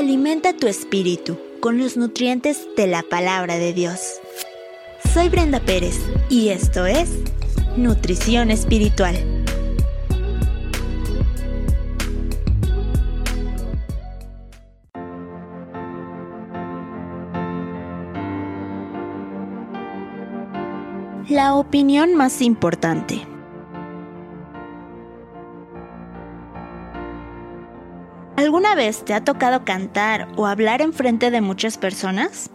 Alimenta tu espíritu con los nutrientes de la palabra de Dios. Soy Brenda Pérez y esto es Nutrición Espiritual. La opinión más importante. ¿Alguna vez te ha tocado cantar o hablar en frente de muchas personas?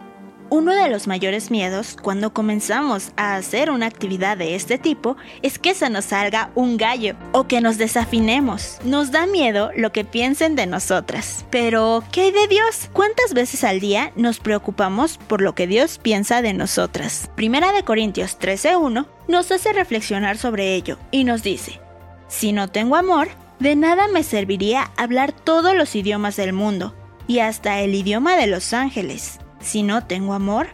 Uno de los mayores miedos cuando comenzamos a hacer una actividad de este tipo es que se nos salga un gallo o que nos desafinemos. Nos da miedo lo que piensen de nosotras. Pero, ¿qué hay de Dios? ¿Cuántas veces al día nos preocupamos por lo que Dios piensa de nosotras? Primera de Corintios 13.1 nos hace reflexionar sobre ello y nos dice, si no tengo amor, de nada me serviría hablar todos los idiomas del mundo y hasta el idioma de los ángeles. Si no tengo amor,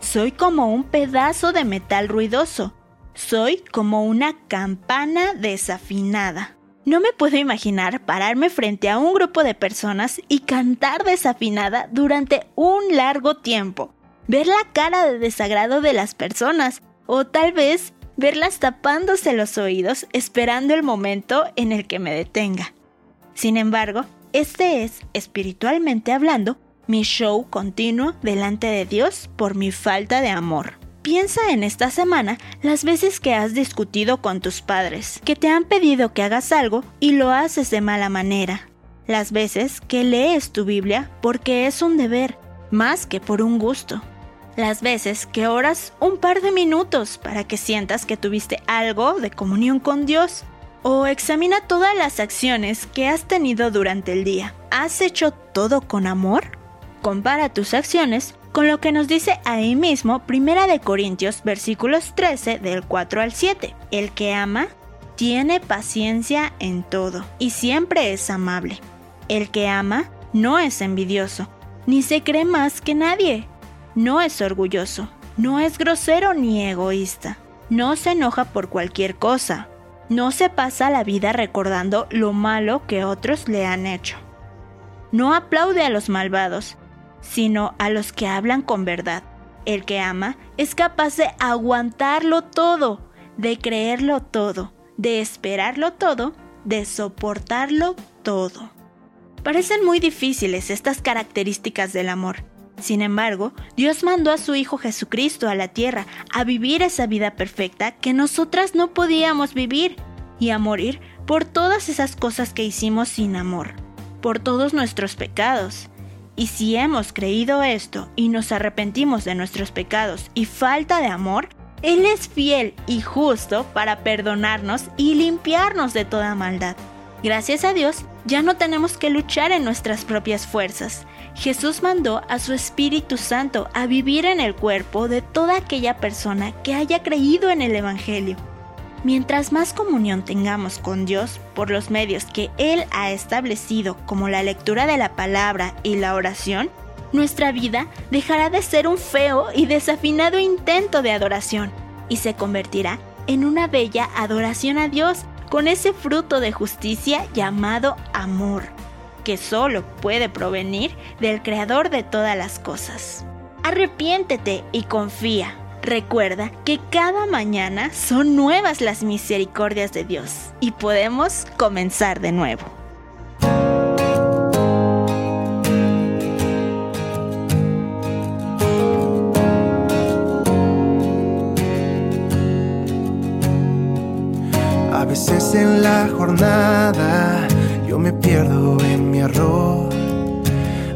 soy como un pedazo de metal ruidoso. Soy como una campana desafinada. No me puedo imaginar pararme frente a un grupo de personas y cantar desafinada durante un largo tiempo. Ver la cara de desagrado de las personas o tal vez verlas tapándose los oídos esperando el momento en el que me detenga. Sin embargo, este es, espiritualmente hablando, mi show continuo delante de Dios por mi falta de amor. Piensa en esta semana las veces que has discutido con tus padres, que te han pedido que hagas algo y lo haces de mala manera. Las veces que lees tu Biblia porque es un deber, más que por un gusto las veces que oras un par de minutos para que sientas que tuviste algo de comunión con Dios. O examina todas las acciones que has tenido durante el día. ¿Has hecho todo con amor? Compara tus acciones con lo que nos dice ahí mismo Primera de Corintios versículos 13 del 4 al 7. El que ama tiene paciencia en todo y siempre es amable. El que ama no es envidioso, ni se cree más que nadie no es orgulloso, no es grosero ni egoísta, no se enoja por cualquier cosa, no se pasa la vida recordando lo malo que otros le han hecho. No aplaude a los malvados, sino a los que hablan con verdad. El que ama es capaz de aguantarlo todo, de creerlo todo, de esperarlo todo, de soportarlo todo. Parecen muy difíciles estas características del amor, sin embargo, Dios mandó a su Hijo Jesucristo a la tierra a vivir esa vida perfecta que nosotras no podíamos vivir y a morir por todas esas cosas que hicimos sin amor, por todos nuestros pecados. Y si hemos creído esto y nos arrepentimos de nuestros pecados y falta de amor, Él es fiel y justo para perdonarnos y limpiarnos de toda maldad. Gracias a Dios, ya no tenemos que luchar en nuestras propias fuerzas. Jesús mandó a su Espíritu Santo a vivir en el cuerpo de toda aquella persona que haya creído en el Evangelio. Mientras más comunión tengamos con Dios por los medios que Él ha establecido como la lectura de la palabra y la oración, nuestra vida dejará de ser un feo y desafinado intento de adoración y se convertirá en una bella adoración a Dios con ese fruto de justicia llamado amor, que solo puede provenir del Creador de todas las cosas. Arrepiéntete y confía. Recuerda que cada mañana son nuevas las misericordias de Dios y podemos comenzar de nuevo. La jornada yo me pierdo en mi error.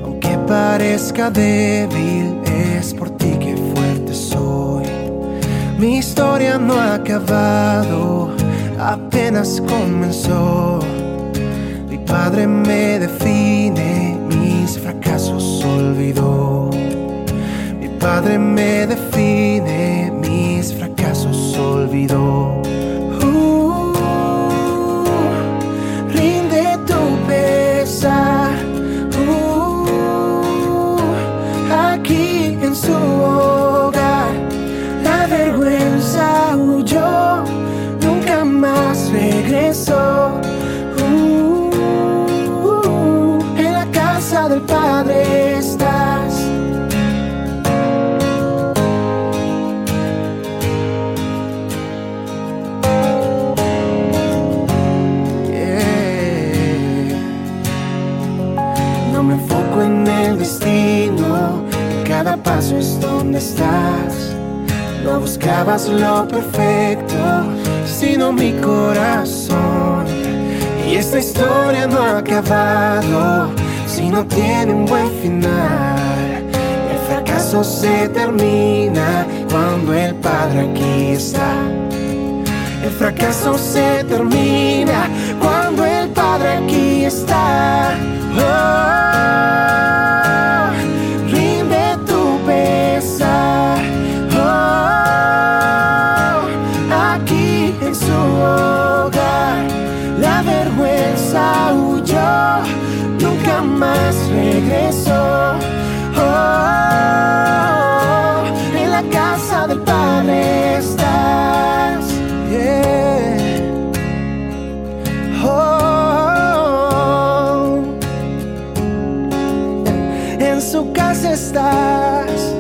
Aunque parezca débil, es por ti que fuerte soy. Mi historia no ha acabado, apenas comenzó. Mi padre me define, mis fracasos olvidó. Mi padre me define, paso es donde estás. No buscabas lo perfecto, sino mi corazón. Y esta historia no ha acabado si no tiene un buen final. El fracaso se termina cuando el Padre aquí está. El fracaso se termina cuando el Padre aquí está. Oh, del Padre estás. Yeah. Oh, en su casa estás.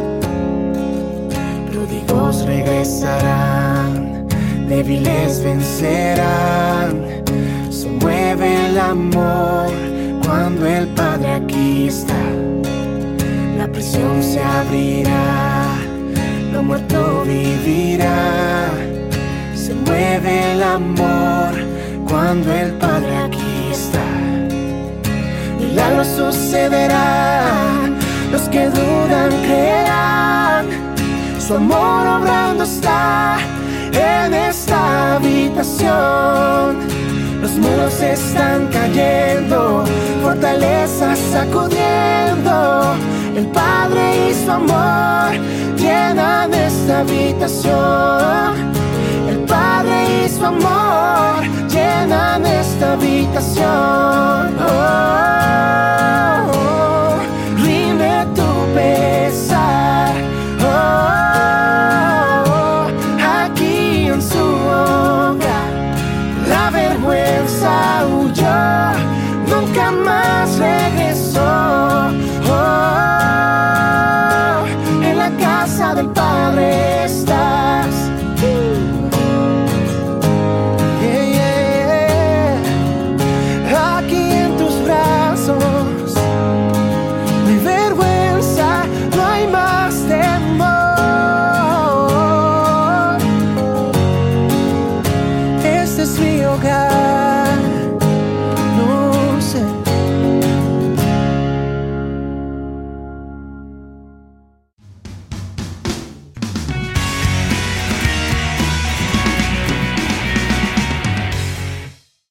Pródigos regresarán, débiles vencerán. Se mueve el amor cuando el Padre aquí está. La prisión se abrirá, muerto vivirá. Se mueve el amor cuando el Padre aquí está. Milagros sucederán, los que dudan creerán. Su amor obrando está en esta habitación. Los muros están cayendo, fortalezas sacudiendo. El Padre y su amor llenan esta habitación.